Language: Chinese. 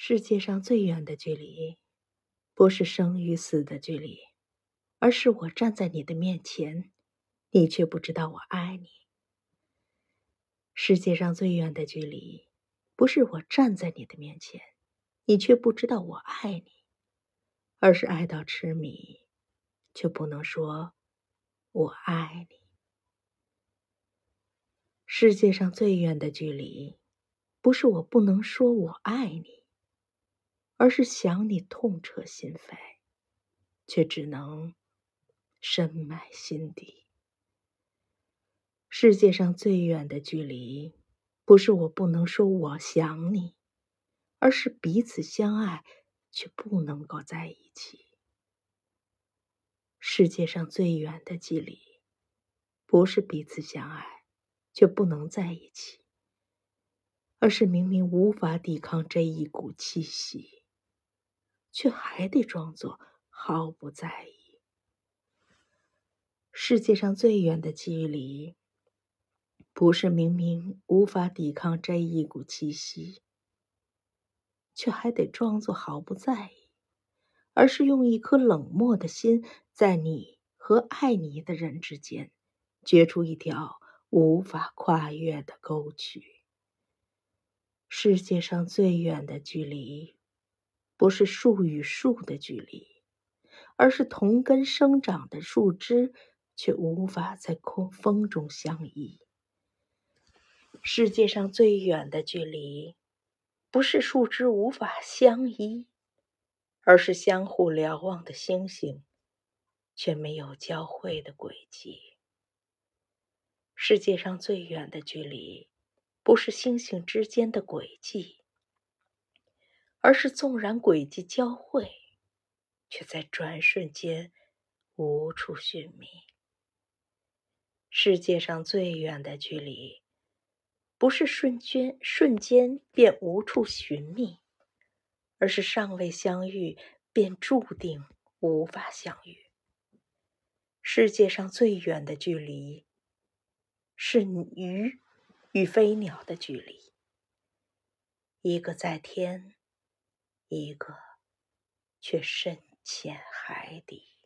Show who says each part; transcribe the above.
Speaker 1: 世界上最远的距离，不是生与死的距离，而是我站在你的面前，你却不知道我爱你。世界上最远的距离，不是我站在你的面前，你却不知道我爱你，而是爱到痴迷，却不能说“我爱你”。世界上最远的距离，不是我不能说我爱你。而是想你痛彻心扉，却只能深埋心底。世界上最远的距离，不是我不能说我想你，而是彼此相爱却不能够在一起。世界上最远的距离，不是彼此相爱却不能在一起，而是明明无法抵抗这一股气息。却还得装作毫不在意。世界上最远的距离，不是明明无法抵抗这一股气息，却还得装作毫不在意，而是用一颗冷漠的心，在你和爱你的人之间，掘出一条无法跨越的沟渠。世界上最远的距离。不是树与树的距离，而是同根生长的树枝却无法在空风中相依。世界上最远的距离，不是树枝无法相依，而是相互瞭望的星星却没有交汇的轨迹。世界上最远的距离，不是星星之间的轨迹。而是纵然轨迹交汇，却在转瞬间无处寻觅。世界上最远的距离，不是瞬间瞬间便无处寻觅，而是尚未相遇便注定无法相遇。世界上最远的距离，是鱼与飞鸟的距离，一个在天。一个却深潜海底。